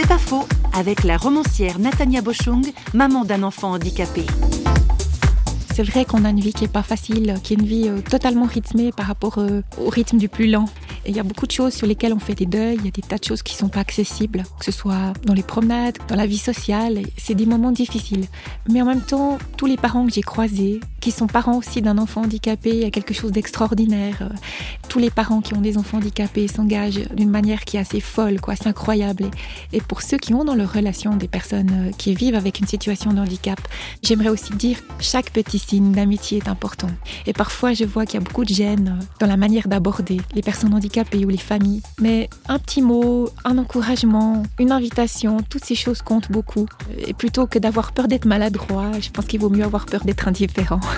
C'est pas faux, avec la romancière Natania Bochung, maman d'un enfant handicapé. C'est vrai qu'on a une vie qui est pas facile, qui est une vie euh, totalement rythmée par rapport euh, au rythme du plus lent. Et il y a beaucoup de choses sur lesquelles on fait des deuils, il y a des tas de choses qui sont pas accessibles, que ce soit dans les promenades, dans la vie sociale. C'est des moments difficiles. Mais en même temps, tous les parents que j'ai croisés, qui sont parents aussi d'un enfant handicapé, il y a quelque chose d'extraordinaire. Tous les parents qui ont des enfants handicapés s'engagent d'une manière qui est assez folle, quoi. C'est incroyable. Et pour ceux qui ont dans leur relation des personnes euh, qui vivent avec une situation de handicap, j'aimerais aussi dire chaque petit signe d'amitié est important. Et parfois, je vois qu'il y a beaucoup de gêne dans la manière d'aborder les personnes handicapées ou les familles. Mais un petit mot, un encouragement, une invitation, toutes ces choses comptent beaucoup. Et plutôt que d'avoir peur d'être maladroit, je pense qu'il vaut mieux avoir peur d'être indifférent.